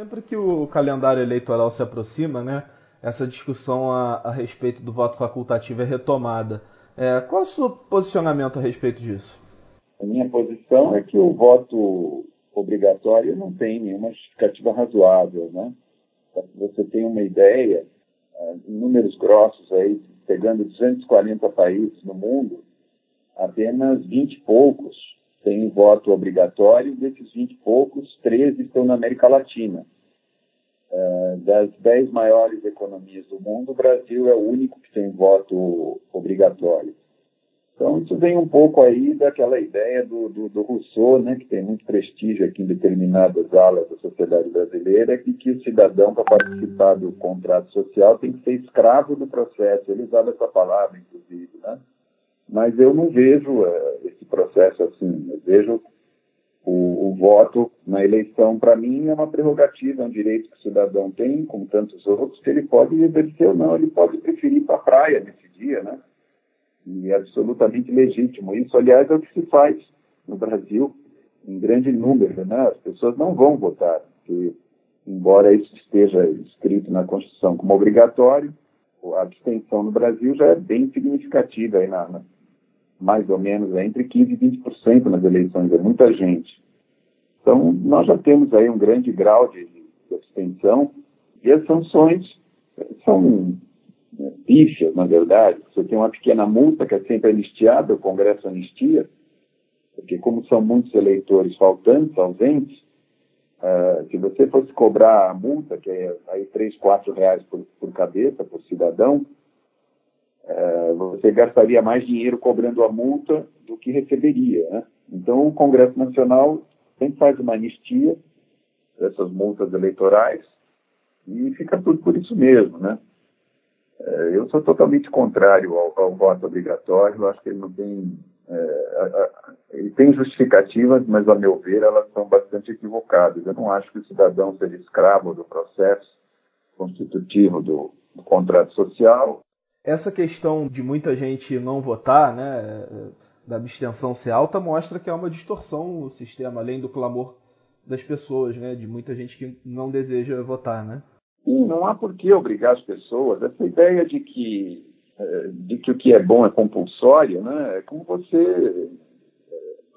Sempre que o calendário eleitoral se aproxima, né, essa discussão a, a respeito do voto facultativo é retomada. É, qual é o seu posicionamento a respeito disso? A minha posição é que o voto obrigatório não tem nenhuma justificativa razoável, né? Você tem uma ideia, é, em números grossos aí, pegando 240 países no mundo, apenas 20 e poucos têm voto obrigatório, desses 20 e poucos, 13 estão na América Latina. Uh, das 10 maiores economias do mundo, o Brasil é o único que tem voto obrigatório. Então, isso vem um pouco aí daquela ideia do, do, do, Rousseau, né, que tem muito prestígio aqui em determinadas alas da sociedade brasileira, de que o cidadão, para participar do contrato social, tem que ser escravo do processo. Ele usava essa palavra, inclusive. Né? Mas eu não vejo uh, esse processo assim. Eu vejo o, o voto na eleição, para mim, é uma prerrogativa, é um direito que o cidadão tem, como tantos outros, que ele pode exercer ou não. Ele pode preferir ir para a praia nesse dia, né? e absolutamente legítimo. Isso, aliás, é o que se faz no Brasil em grande número. Né? As pessoas não vão votar, porque, embora isso esteja escrito na Constituição como obrigatório, a abstenção no Brasil já é bem significativa, aí na, na mais ou menos é entre 15% e 20% nas eleições, é muita gente. Então, nós já temos aí um grande grau de, de abstenção e as sanções são né, na verdade. Você tem uma pequena multa que é sempre anistiada, o Congresso anistia, porque como são muitos eleitores faltantes, ausentes, uh, se você fosse cobrar a multa, que é aí 3, 4 reais por, por cabeça, por cidadão, uh, você gastaria mais dinheiro cobrando a multa do que receberia. Né? Então, o Congresso Nacional sempre faz uma anistia dessas multas eleitorais e fica tudo por isso mesmo, né? É, eu sou totalmente contrário ao, ao, voto obrigatório. Acho que ele não tem. É, ele tem justificativas, mas, a meu ver, elas são bastante equivocadas. Eu não acho que o cidadão seja escravo do processo constitutivo do, do contrato social. Essa questão de muita gente não votar, né, da abstenção ser alta, mostra que há uma distorção no sistema, além do clamor das pessoas, né, de muita gente que não deseja votar, né? Não há por que obrigar as pessoas. Essa ideia de que, é, de que o que é bom é compulsório, né? é como você é,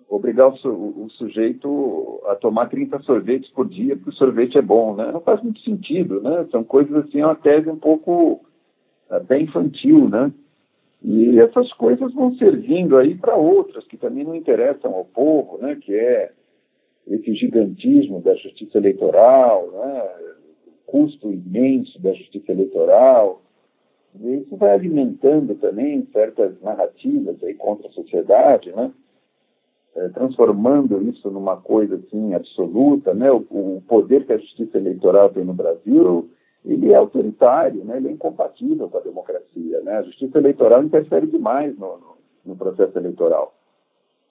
obrigar o, o, sujeito a tomar 30 sorvetes por dia porque o sorvete é bom. Né? Não faz muito sentido. Né? São coisas assim, uma tese um pouco até infantil. Né? E essas coisas vão servindo aí para outras que também não interessam ao povo, né? que é esse gigantismo da justiça eleitoral, né? custo imenso da justiça eleitoral. E isso vai alimentando também certas narrativas aí contra a sociedade, né? É, transformando isso numa coisa assim absoluta, né? O, o, poder que a justiça eleitoral tem no Brasil, ele é autoritário, né? Ele é incompatível com a democracia, né? A justiça eleitoral interfere demais no, no, no processo eleitoral.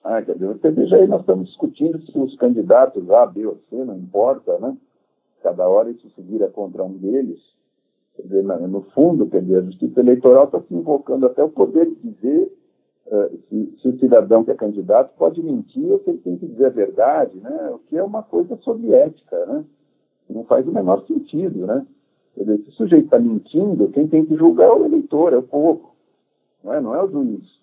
Ah, quer dizer, você veja aí, nós estamos discutindo se os candidatos A, B ou C, não importa, né? cada hora isso se vira contra um deles. Quer dizer, no fundo, quer dizer, a justiça eleitoral está se invocando até o poder de dizer uh, se, se, o cidadão que é candidato pode mentir ou se ele tem que dizer a verdade, né? o que é uma coisa soviética, né? não faz o menor sentido. Né? Dizer, se o sujeito está mentindo, quem tem que julgar é o eleitor, é o povo, não é, não é o juiz.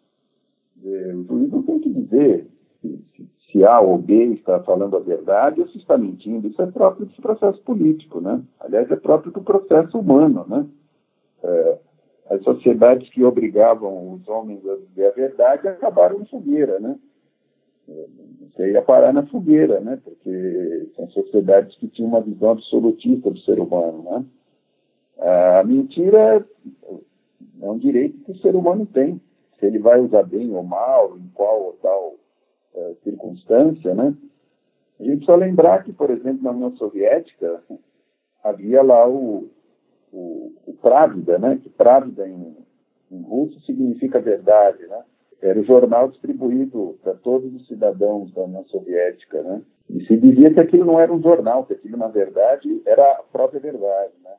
O juiz não tem que dizer se, se, se A ou B está falando a verdade ou se está mentindo. Isso é próprio desse processo político, né? Aliás, é próprio do processo humano, né? É, as sociedades que obrigavam os homens a dizer a verdade acabaram em fogueira, né? Você ia parar na fogueira, né? Porque são sociedades que tinham uma visão absolutista do ser humano, né? A mentira é um direito que o ser humano tem. Se ele vai usar bem ou mal, em qual ou tal uh, circunstância, né? A gente só lembrar que, por exemplo, na União Soviética havia lá o, o, o Pravda, né? Que Pravda em, em russo significa verdade, né? Era o jornal distribuído para todos os cidadãos da União Soviética, né? E se dizia que aquilo não era um jornal, que aquilo, na verdade, era a própria verdade, né?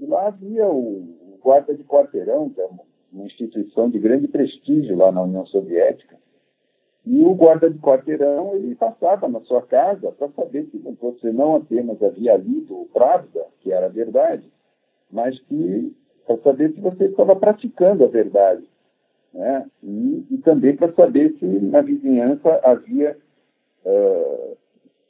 E lá havia o, guarda de quarteirão, que é uma, instituição de grande prestígio lá na União Soviética, E o guarda de quarteirão ele passava na sua casa para saber se você não apenas havia lido o Pravda, que era verdade, mas que para saber se você estava praticando a verdade. Né? E, e também para saber se na vizinhança havia uh,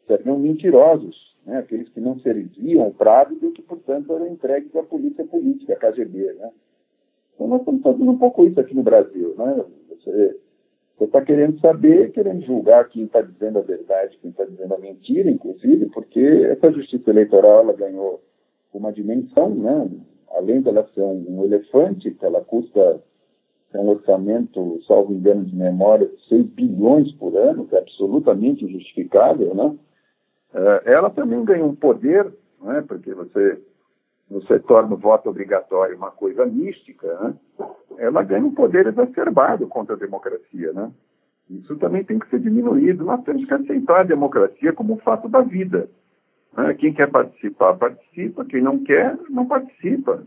se haviam mentirosos, né? aqueles que não serviam o Pravda e que, portanto, eram entregues à polícia política, a KGB. Né? Então, nós estamos fazendo um pouco isso aqui no Brasil. Né? Você está querendo saber, querendo julgar quem está dizendo a verdade, quem está dizendo a mentira, inclusive, porque essa justiça eleitoral ela ganhou uma dimensão, né? além dela ser um, elefante, que ela custa um orçamento, salvo engano de memória, de 6 bilhões por ano, que é absolutamente injustificável, né? Uh, ela também ganha um poder, né? porque você você torna o voto obrigatório uma coisa mística, né? ela ganha um poder exacerbado contra a democracia. Né? Isso também tem que ser diminuído. Nós temos que aceitar a democracia como um fato da vida. Né? Quem quer participar, participa. Quem não quer, não participa.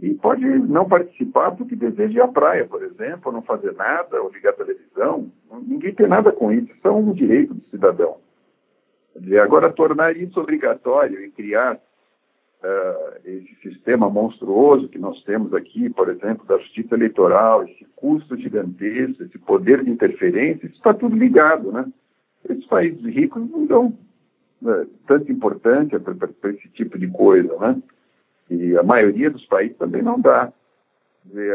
E pode não participar porque deseja ir à praia, por exemplo, não fazer nada, ou ligar televisão. Ninguém tem nada com isso. Isso é um direito do cidadão. Agora, tornar isso obrigatório e criar uh, esse sistema monstruoso que nós temos aqui, por exemplo, da justiça eleitoral, esse custo gigantesco, esse poder de interferência, isso está tudo ligado, né? Esses países ricos não dão uh, tanta importância para esse tipo de coisa, né? E a maioria dos países também não dá.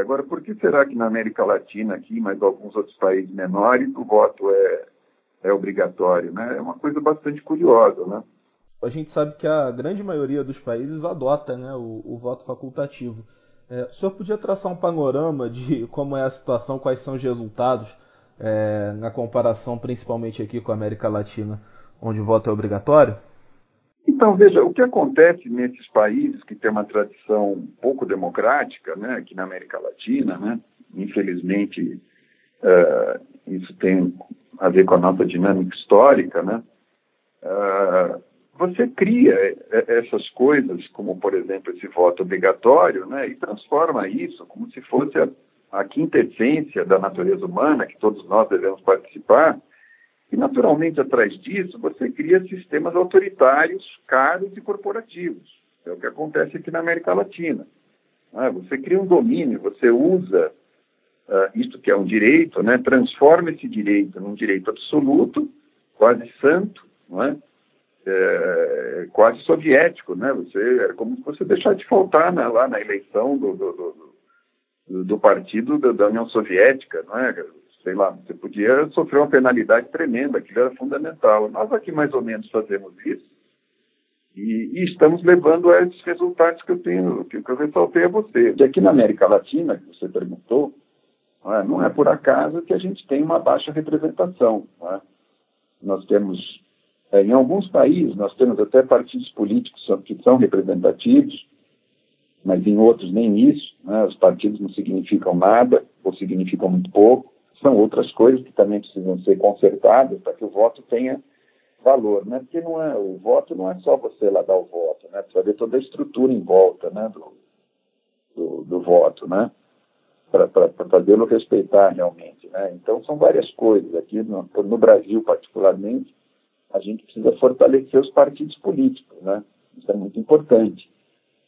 Agora, por que será que na América Latina aqui, mas alguns outros países menores, o voto é, é obrigatório, né? É uma coisa bastante curiosa, né? a gente sabe que a grande maioria dos países adota né, o, o voto facultativo. É, o senhor podia traçar um panorama de como é a situação, quais são os resultados é, na comparação principalmente aqui com a América Latina, onde o voto é obrigatório? Então, veja, o que acontece nesses países que têm uma tradição pouco democrática, né, aqui na América Latina, né, infelizmente uh, isso tem a ver com a nossa dinâmica histórica, né, uh, você cria essas coisas, como por exemplo esse voto obrigatório, né, e transforma isso como se fosse a, a quinta essência da natureza humana, que todos nós devemos participar. E naturalmente, atrás disso, você cria sistemas autoritários, caros e corporativos. É o que acontece aqui na América Latina. Ah, você cria um domínio, você usa uh, isto que é um direito, né, transforma esse direito num direito absoluto, quase santo, não é? é, quase soviético, né? Você, é como se você deixar de faltar né, lá na eleição do, do, do, do partido da, da, União Soviética, não é? Sei lá, você podia sofrer uma penalidade tremenda, aquilo era fundamental. Nós aqui mais ou menos fazemos isso e, e estamos levando a esses resultados que eu tenho, que, que eu ressaltei a você. E aqui na América Latina, que você perguntou, não é, não é por acaso que a gente tem uma baixa representação. É? Nós temos é, em alguns países, nós temos até partidos políticos que são representativos, mas em outros nem isso. Né? Os partidos não significam nada, ou significam muito pouco. São outras coisas que também precisam ser consertadas para que o voto tenha valor, né? Porque não é, o voto não é só você lá dar o voto, né? Precisa ver toda a estrutura em volta, né? Do, do, do voto, né? Para fazê-lo respeitar realmente, né? Então são várias coisas aqui no, no Brasil particularmente a gente precisa fortalecer os partidos políticos, né? Isso é muito importante.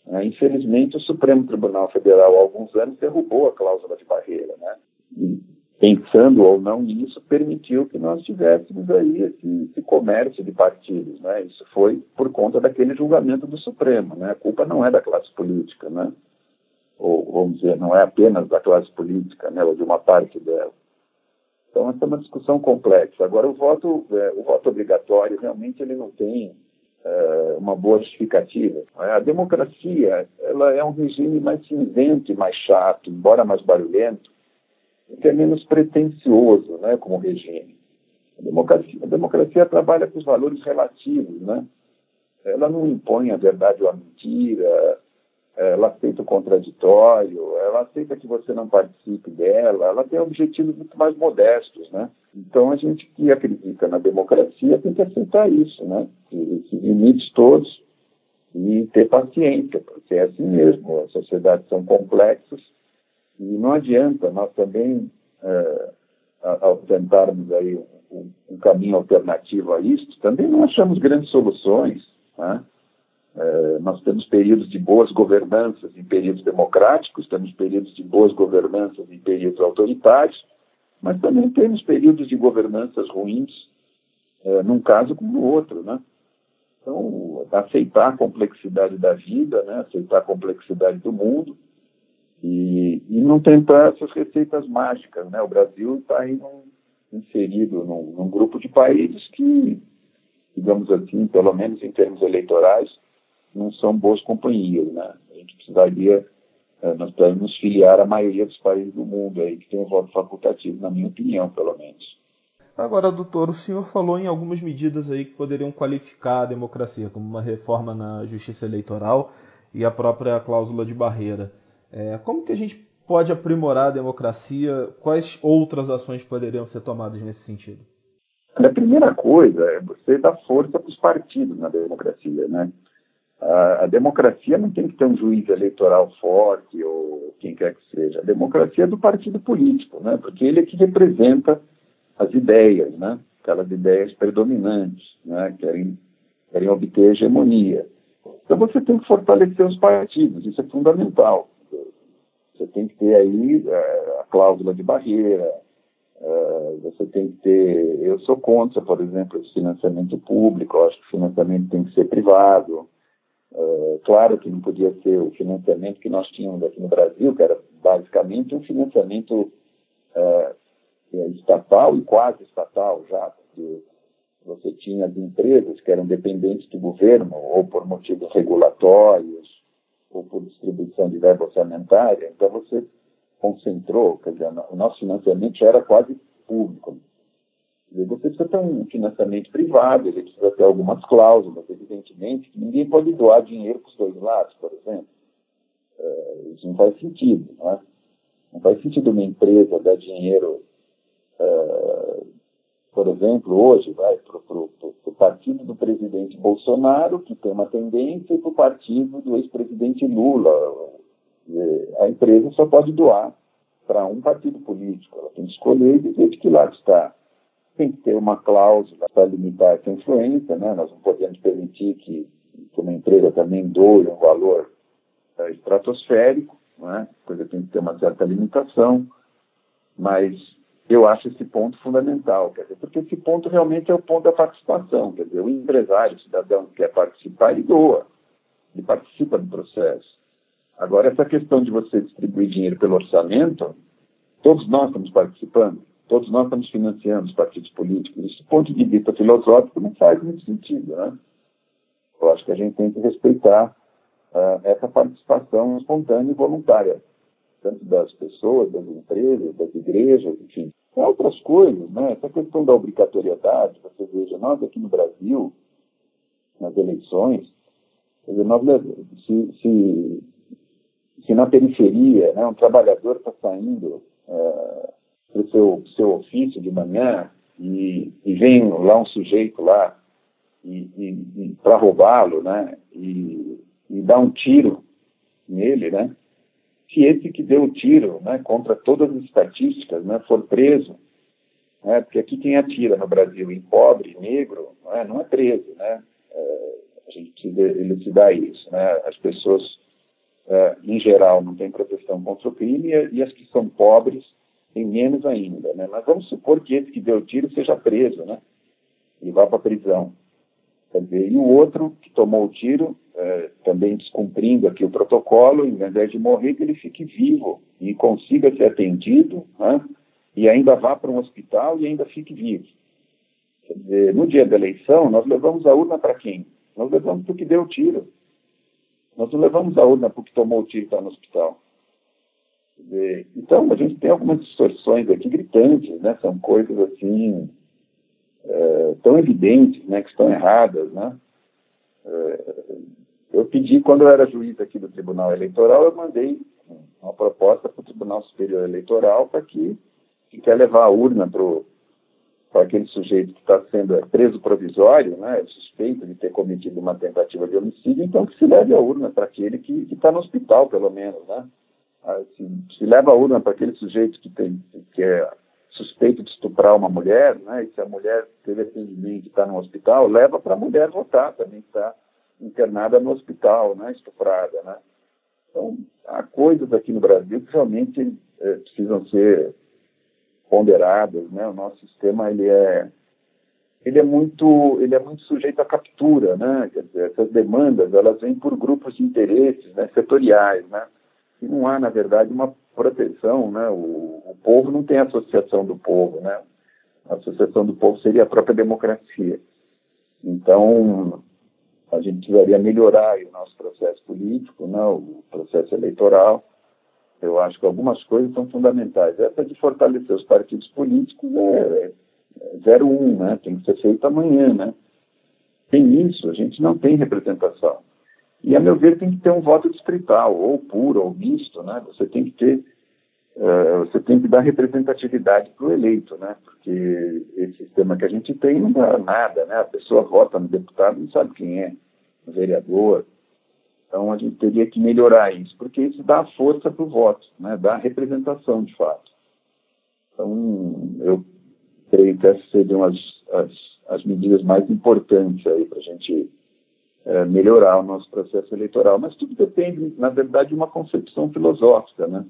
É, infelizmente, o Supremo Tribunal Federal, há alguns anos, derrubou a cláusula de barreira, né? E, pensando ou não nisso, permitiu que nós tivéssemos aí esse, esse, comércio de partidos, né? Isso foi por conta daquele julgamento do Supremo, né? A culpa não é da classe política, né? Ou, vamos dizer, não é apenas da classe política, né? Ou de uma parte dela. Então, essa é uma discussão complexa. Agora, o voto, é, o voto obrigatório, realmente, ele não tem é, uma boa justificativa. A democracia ela é um regime mais cinzento e mais chato, embora mais barulhento, que é menos pretensioso né, como regime. A democracia, a democracia trabalha com os valores relativos, né? Ela não impõe a verdade ou a mentira, ela aceita o contraditório, ela aceita que você não participe dela, ela tem objetivos muito mais modestos, né? Então a gente que acredita na democracia tem que aceitar isso, né? Esses limites todos e ter paciência, porque é assim mesmo, as sociedades são complexas e não adianta nós também é, ao tentarmos aí um, um, caminho alternativo a isto, também não achamos grandes soluções. Né? É, nós temos períodos de boas governanças em períodos democráticos, temos períodos de boas governanças em períodos autoritários, mas também temos períodos de governanças ruins, é, num caso como no outro, né? Então, aceitar a complexidade da vida, né? aceitar a complexidade do mundo e, e não tentar essas receitas mágicas, né? O Brasil está aí num, inserido num, num grupo de países que, digamos assim, pelo menos em termos eleitorais, não são boas companhias, né? A gente precisaria, eh, nós precisamos nos filiar à maioria dos países do mundo aí que tem o voto facultativo, na minha opinião, pelo menos. Agora, doutor, o senhor falou em algumas medidas aí que poderiam qualificar a democracia, como uma reforma na justiça eleitoral e a própria cláusula de barreira. É, como que a gente pode aprimorar a democracia? Quais outras ações poderiam ser tomadas nesse sentido? A primeira coisa é você dar força para os partidos na democracia, né? A, democracia não tem que ter um juiz eleitoral forte ou quem quer que seja. A democracia é do partido político, né? Porque ele é que representa as ideias, né? Aquelas ideias predominantes, né? Querem, querem obter hegemonia. Então você tem que fortalecer os partidos, isso é fundamental. Você tem que ter aí é, a cláusula de barreira, é, você tem que ter. Eu sou contra, por exemplo, o financiamento público, eu acho que o financiamento tem que ser privado. É, claro que não podia ser o financiamento que nós tínhamos aqui no Brasil, que era basicamente um financiamento é, estatal e quase estatal já, porque você tinha as empresas que eram dependentes do governo, ou por motivos regulatórios, ou por distribuição de verba orçamentária, então você concentrou, quer dizer, o nosso financiamento já era quase público. Você precisa ter um financiamento privado, ele precisa ter algumas cláusulas, evidentemente, que ninguém pode doar dinheiro para os dois lados, por exemplo. É, isso não faz sentido, não é? Não faz sentido uma empresa dar dinheiro é, por exemplo, hoje, vai para o partido do presidente Bolsonaro, que tem uma tendência, e para o partido do ex-presidente Lula. A empresa só pode doar para um partido político, ela tem que escolher e dizer de que lado está. Tem que ter uma cláusula para limitar essa influência, né? nós não podemos permitir que, uma empresa também doe um valor é, estratosférico, né? coisa tem que ter uma certa limitação, mas eu acho esse ponto fundamental, quer dizer, porque esse ponto realmente é o ponto da participação, quer dizer, o empresário, o cidadão que quer participar, ele doa, ele participa do processo. Agora, essa questão de você distribuir dinheiro pelo orçamento, todos nós estamos participando, todos nós estamos financiando os partidos políticos. Isso, do ponto de vista filosófico, não faz muito sentido, né? Eu acho que a gente tem que respeitar uh, essa participação espontânea e voluntária tanto das pessoas, das empresas, das igrejas, enfim. Tem outras coisas, né? Essa questão da obrigatoriedade, você veja, nós aqui no Brasil, nas eleições, dizer, nós, se, se, se, na periferia né, um trabalhador está saindo é, para o seu, seu ofício de manhã e, e vem lá um sujeito lá e, e, e para roubá-lo, né? E, e dá um tiro nele, né? se esse que deu o tiro, né, contra todas as estatísticas, né, for preso, né, porque aqui quem atira no Brasil em pobre, negro, não é, não é preso, né, é, a gente elucidar isso, né, as pessoas, é, em geral, não têm proteção contra o crime e, e as que são pobres têm menos ainda, né, mas vamos supor que esse que deu o tiro seja preso, né, e vá para a prisão. Quer dizer, e o outro que tomou o tiro, é, também descumprindo aqui o protocolo, em vez de morrer, que ele fique vivo e consiga ser atendido, né? e ainda vá para um hospital e ainda fique vivo. Quer dizer, no dia da eleição, nós levamos a urna para quem? Nós levamos para o que deu o tiro. Nós não levamos a urna para o que tomou o tiro e está no hospital. Então, a gente tem algumas distorções aqui gritantes, né? São coisas assim é, tão evidentes, né, que estão erradas, né? É, eu pedi, quando eu era juiz aqui do Tribunal Eleitoral, eu mandei uma proposta para o Tribunal Superior Eleitoral para que, que quer levar a urna para aquele sujeito que está sendo preso provisório, né, suspeito de ter cometido uma tentativa de homicídio, então que se leve a urna para aquele que está no hospital, pelo menos, né? Ah, se, se leva a urna para aquele sujeito que, tem, que é suspeito de estuprar uma mulher, né, e se a mulher teve atendimento e está no hospital, leva para a mulher votar também está internada no hospital, né, estuprada, né. Então, há coisas aqui no Brasil que realmente é, precisam ser ponderadas, né. O nosso sistema ele é ele é muito ele é muito sujeito à captura, né. Quer dizer, essas demandas elas vêm por grupos de interesses, né, setoriais, né. E não há na verdade uma proteção, né? O, o povo não tem associação do povo, né? A associação do povo seria a própria democracia. Então, a gente precisaria melhorar o nosso processo político, né, o processo eleitoral. Eu acho que algumas coisas são fundamentais. Essa de fortalecer os partidos políticos é, é 01, né, tem que ser feito amanhã. Né. Sem isso, a gente não tem representação. E, a meu ver, tem que ter um voto distrital, ou puro, ou misto. Né. Você tem que ter Uh, você tem que dar representatividade para o eleito, né? Porque esse sistema que a gente tem não dá nada, né? A pessoa vota no deputado não sabe quem é, no vereador. Então a gente teria que melhorar isso, porque isso dá força para o voto, né? Dá representação de fato. Então eu creio que essas seriam as, as, as medidas mais importantes aí para a gente é, melhorar o nosso processo eleitoral. Mas tudo depende, na verdade, de uma concepção filosófica, né?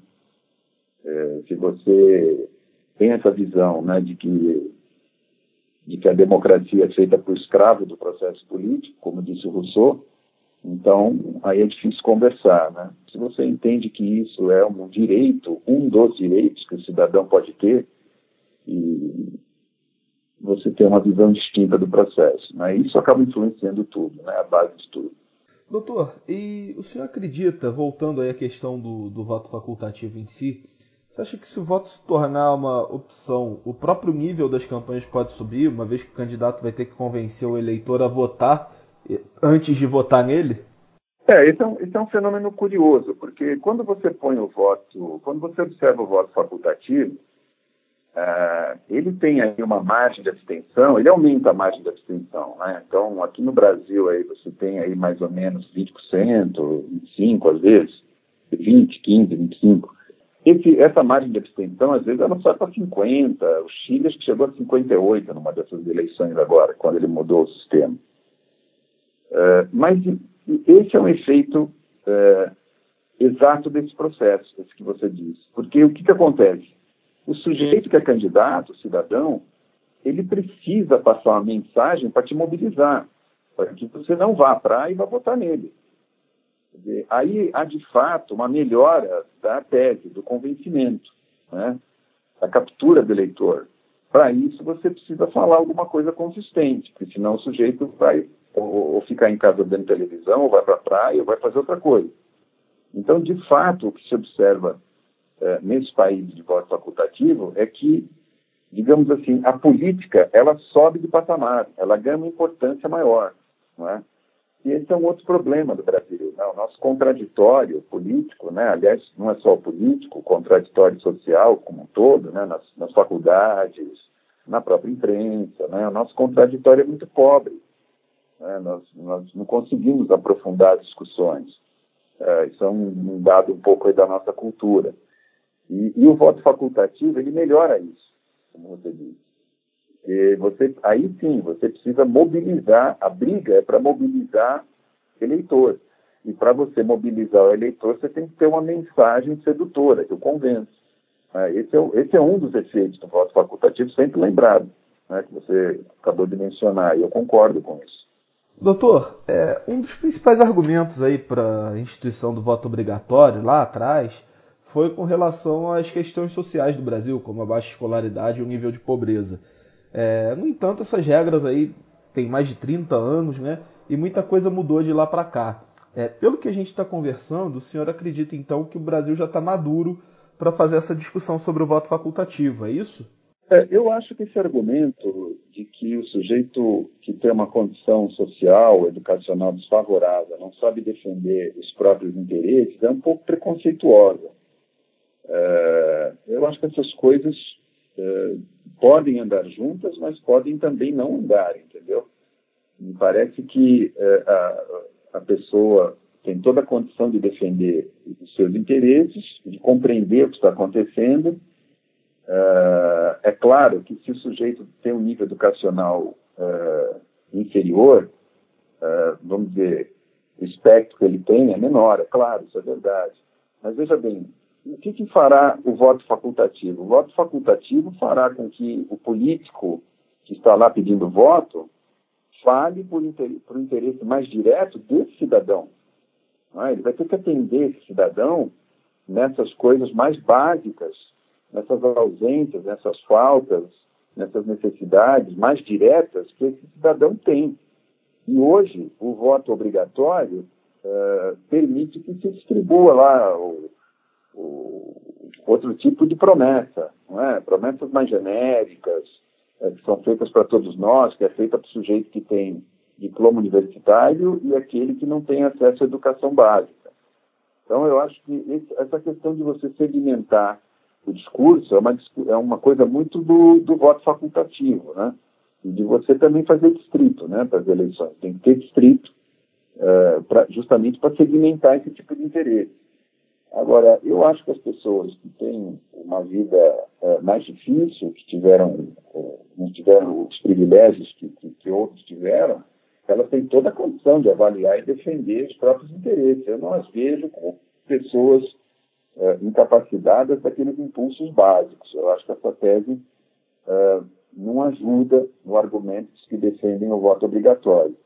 É, se você tem essa visão né, de, que, de que a democracia é feita por escravo do processo político, como disse o Rousseau, então aí é difícil conversar. Né? Se você entende que isso é um direito, um dos direitos que o cidadão pode ter, e você tem uma visão distinta do processo. Né? Isso acaba influenciando tudo, né? a base de tudo. Doutor, e o senhor acredita, voltando aí à questão do, do voto facultativo em si, você acha que se o voto se tornar uma opção, o próprio nível das campanhas pode subir, uma vez que o candidato vai ter que convencer o eleitor a votar antes de votar nele? É, esse é um, esse é um fenômeno curioso, porque quando você põe o voto, quando você observa o voto facultativo, uh, ele tem aí uma margem de abstenção, ele aumenta a margem de abstenção, né? Então, aqui no Brasil aí você tem aí mais ou menos 20%, 25% às vezes, 20, 15, 25%. Esse, essa margem de abstenção, às vezes, ela sai para 50. O Chile acho que chegou a 58 numa dessas eleições agora, quando ele mudou o sistema. Uh, mas esse é um efeito uh, exato desse processo, esse que você disse. Porque o que, que acontece? O sujeito que é candidato, cidadão, ele precisa passar uma mensagem para te mobilizar, para que você não vá à praia e vá votar nele. Dizer, aí há de fato uma melhora da tese, do convencimento, né? da captura do eleitor. Para isso você precisa falar alguma coisa consistente, porque senão o sujeito vai ou, ou ficar em casa vendo televisão, ou vai para a praia, ou vai fazer outra coisa. Então, de fato, o que se observa é, nesse país de voto facultativo é que, digamos assim, a política ela sobe de patamar, ela ganha uma importância maior, não é? E esse é um outro problema do Brasil. Né? O nosso contraditório político, né? aliás, não é só o político, o contraditório social como um todo, né? nas, nas faculdades, na própria imprensa, né? o nosso contraditório é muito pobre. Né? Nós, nós não conseguimos aprofundar discussões. É, isso é um, um, dado um pouco da nossa cultura. E, e o voto facultativo, ele melhora isso, como você disse. E você, aí sim, você precisa mobilizar, a briga é para mobilizar eleitor. E para você mobilizar o eleitor, você tem que ter uma mensagem sedutora, que o convence. É, esse, é, esse é um dos efeitos do voto facultativo, sempre lembrado, né, que você acabou de mencionar, e eu concordo com isso. Doutor, é, um dos principais argumentos aí para a instituição do voto obrigatório lá atrás foi com relação às questões sociais do Brasil, como a baixa escolaridade e o nível de pobreza. É, no entanto, essas regras aí têm mais de 30 anos, né? E muita coisa mudou de lá para cá. É, pelo que a gente está conversando, o senhor acredita então que o Brasil já está maduro para fazer essa discussão sobre o voto facultativo, é isso? É, eu acho que esse argumento de que o sujeito que tem uma condição social, educacional desfavorável, não sabe defender os próprios interesses, é um pouco preconceituosa. É, eu acho que essas coisas é, podem andar juntas, mas podem também não andar, entendeu? Me parece que é, a, a pessoa tem toda a condição de defender os seus interesses, de compreender o que está acontecendo. É, claro que se o sujeito tem um nível educacional uh, inferior, uh, vamos dizer, o espectro que ele tem é menor, é claro, isso é verdade. Mas veja bem, o que, que fará o voto facultativo? O voto facultativo fará com que o político que está lá pedindo voto fale por, inter, por interesse mais direto desse cidadão. É? Ele vai ter que atender esse cidadão nessas coisas mais básicas, nessas ausências, nessas faltas, nessas necessidades mais diretas que esse cidadão tem. E hoje, o voto obrigatório uh, permite que se distribua lá o, outro tipo de promessa, não é? promessas mais genéricas, é, que são feitas para todos nós, que é feita para o sujeito que tem diploma universitário e aquele que não tem acesso à educação básica. Então, eu acho que esse, essa questão de você sedimentar o discurso é uma, é uma coisa muito do, do voto facultativo, né? E de você também fazer distrito, né, para as eleições. Tem que ter distrito, uh, pra, justamente para segmentar esse tipo de interesse. Agora, eu acho que as pessoas que têm uma vida uh, mais difícil, que tiveram, uh, não tiveram os privilégios que, que, que outros tiveram, elas têm toda a condição de avaliar e defender os próprios interesses. Eu não as vejo como pessoas uh, incapacitadas daqueles impulsos básicos. Eu acho que essa tese uh, não ajuda no argumentos que defendem o voto obrigatório.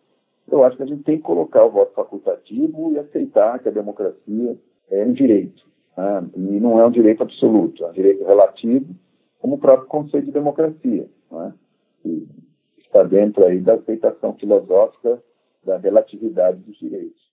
Eu acho que a gente tem que colocar o voto facultativo e aceitar que a democracia é um direito. Né? E não é um direito absoluto, é um direito relativo, como o próprio conceito de democracia. Né? está dentro aí da aceitação filosófica da relatividade dos direitos.